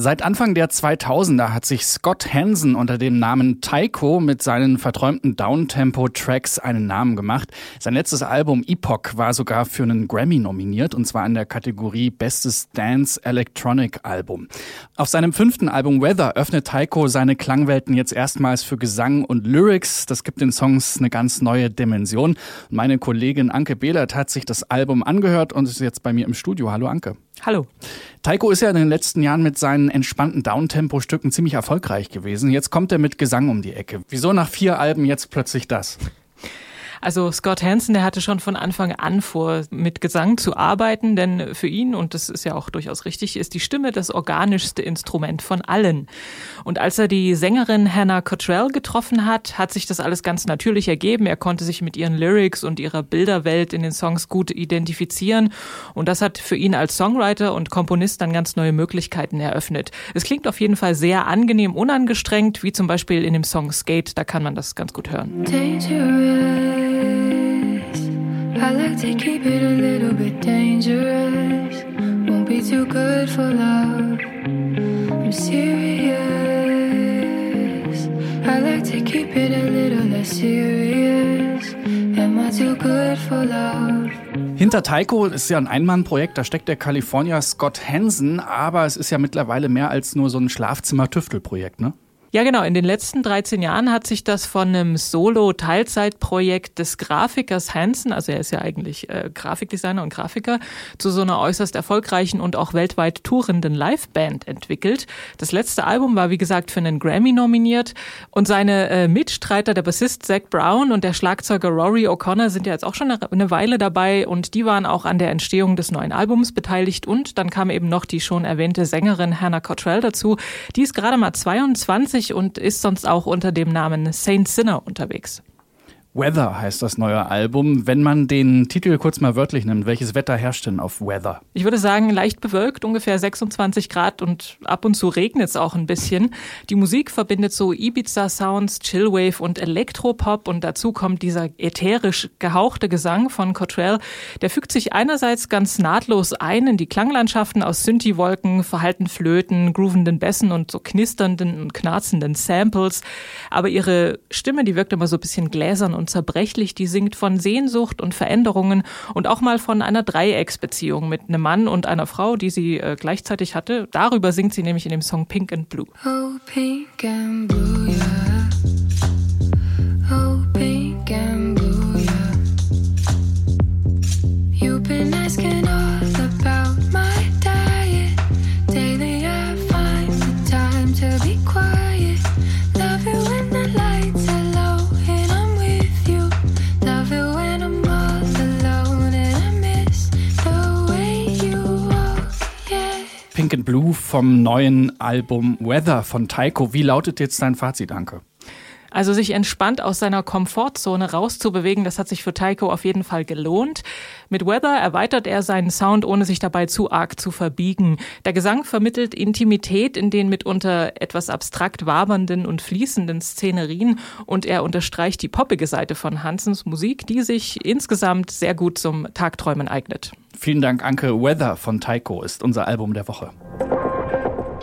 Seit Anfang der 2000er hat sich Scott Hansen unter dem Namen Taiko mit seinen verträumten Downtempo-Tracks einen Namen gemacht. Sein letztes Album Epoch war sogar für einen Grammy nominiert und zwar in der Kategorie Bestes Dance Electronic Album. Auf seinem fünften Album Weather öffnet Taiko seine Klangwelten jetzt erstmals für Gesang und Lyrics. Das gibt den Songs eine ganz neue Dimension. Meine Kollegin Anke Behlert hat sich das Album angehört und ist jetzt bei mir im Studio. Hallo Anke. Hallo. Taiko ist ja in den letzten Jahren mit seinen entspannten Downtempo-Stücken ziemlich erfolgreich gewesen. Jetzt kommt er mit Gesang um die Ecke. Wieso nach vier Alben jetzt plötzlich das? Also Scott Hansen, der hatte schon von Anfang an vor, mit Gesang zu arbeiten, denn für ihn, und das ist ja auch durchaus richtig, ist die Stimme das organischste Instrument von allen. Und als er die Sängerin Hannah Cottrell getroffen hat, hat sich das alles ganz natürlich ergeben. Er konnte sich mit ihren Lyrics und ihrer Bilderwelt in den Songs gut identifizieren. Und das hat für ihn als Songwriter und Komponist dann ganz neue Möglichkeiten eröffnet. Es klingt auf jeden Fall sehr angenehm, unangestrengt, wie zum Beispiel in dem Song Skate, da kann man das ganz gut hören. Dangerous. I like to keep it a little bit dangerous. Won't be too good for love. I'm serious. I like to keep it a little less serious. Am I too good for love? Hinter Taiko ist ja ein Einmannprojekt, da steckt der Kalifornier Scott Hansen, aber es ist ja mittlerweile mehr als nur so ein Schlafzimmer-Tüftel-Projekt, ne? Ja, genau. In den letzten 13 Jahren hat sich das von einem Solo-Teilzeitprojekt des Grafikers Hansen, also er ist ja eigentlich äh, Grafikdesigner und Grafiker, zu so einer äußerst erfolgreichen und auch weltweit tourenden Liveband entwickelt. Das letzte Album war, wie gesagt, für einen Grammy nominiert und seine äh, Mitstreiter, der Bassist Zach Brown und der Schlagzeuger Rory O'Connor sind ja jetzt auch schon eine, Weile dabei und die waren auch an der Entstehung des neuen Albums beteiligt und dann kam eben noch die schon erwähnte Sängerin Hannah Cottrell dazu. Die ist gerade mal 22 und ist sonst auch unter dem Namen Saint Sinner unterwegs. Weather heißt das neue Album. Wenn man den Titel kurz mal wörtlich nimmt, welches Wetter herrscht denn auf Weather? Ich würde sagen, leicht bewölkt, ungefähr 26 Grad und ab und zu regnet es auch ein bisschen. Die Musik verbindet so Ibiza-Sounds, Chillwave und Elektropop und dazu kommt dieser ätherisch gehauchte Gesang von Cottrell. Der fügt sich einerseits ganz nahtlos ein in die Klanglandschaften aus Synthi-Wolken, verhalten Flöten, groovenden Bässen und so knisternden und knarzenden Samples. Aber ihre Stimme, die wirkt immer so ein bisschen gläsern und zerbrechlich, die singt von Sehnsucht und Veränderungen und auch mal von einer Dreiecksbeziehung mit einem Mann und einer Frau, die sie äh, gleichzeitig hatte. Darüber singt sie nämlich in dem Song Pink and Blue. Oh, pink and blue, yeah. And Blue vom neuen Album Weather von Taiko. Wie lautet jetzt dein Fazit, Danke? Also sich entspannt aus seiner Komfortzone rauszubewegen, das hat sich für Taiko auf jeden Fall gelohnt. Mit Weather erweitert er seinen Sound, ohne sich dabei zu arg zu verbiegen. Der Gesang vermittelt Intimität in den mitunter etwas abstrakt wabernden und fließenden Szenerien und er unterstreicht die poppige Seite von Hansens Musik, die sich insgesamt sehr gut zum Tagträumen eignet. Vielen Dank, Anke. Weather von Taiko ist unser Album der Woche.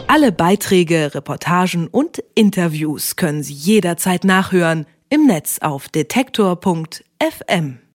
Alle Beiträge, Reportagen und Interviews können Sie jederzeit nachhören im Netz auf detektor.fm.